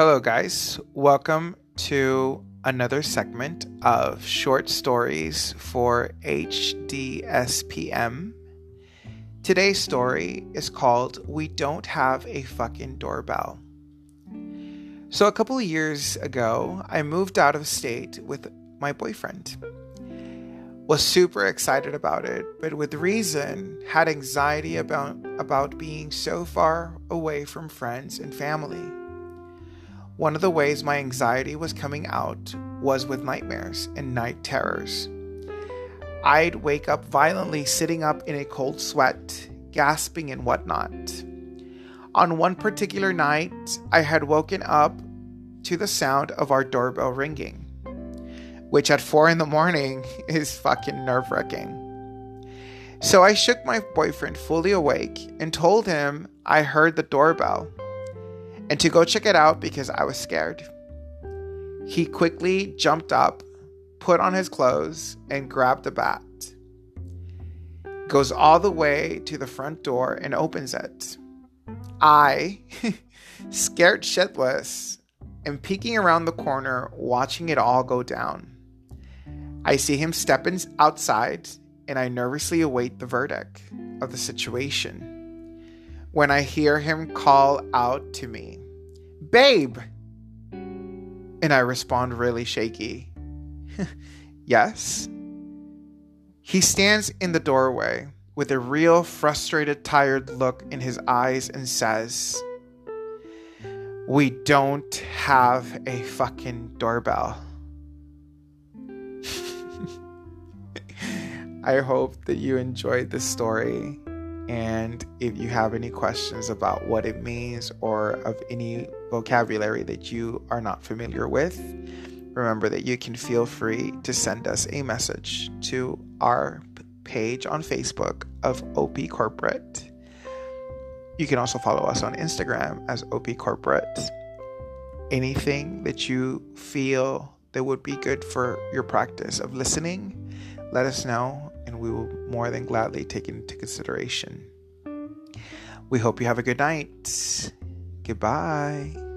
Hello, guys. Welcome to another segment of short stories for HDSPM. Today's story is called We Don't Have a Fucking Doorbell. So, a couple years ago, I moved out of state with my boyfriend. Was super excited about it, but with reason had anxiety about, about being so far away from friends and family. One of the ways my anxiety was coming out was with nightmares and night terrors. I'd wake up violently sitting up in a cold sweat, gasping and whatnot. On one particular night, I had woken up to the sound of our doorbell ringing, which at four in the morning is fucking nerve wracking. So I shook my boyfriend fully awake and told him I heard the doorbell and to go check it out because I was scared. He quickly jumped up, put on his clothes, and grabbed a bat. Goes all the way to the front door and opens it. I, scared shitless, am peeking around the corner, watching it all go down. I see him step in outside, and I nervously await the verdict of the situation. When I hear him call out to me, Babe! And I respond really shaky, Yes. He stands in the doorway with a real frustrated, tired look in his eyes and says, We don't have a fucking doorbell. I hope that you enjoyed this story. And if you have any questions about what it means or of any vocabulary that you are not familiar with, remember that you can feel free to send us a message to our page on Facebook of OP Corporate. You can also follow us on Instagram as OP Corporate. Anything that you feel that would be good for your practice of listening, let us know and we will more than gladly take it into consideration. We hope you have a good night. Goodbye.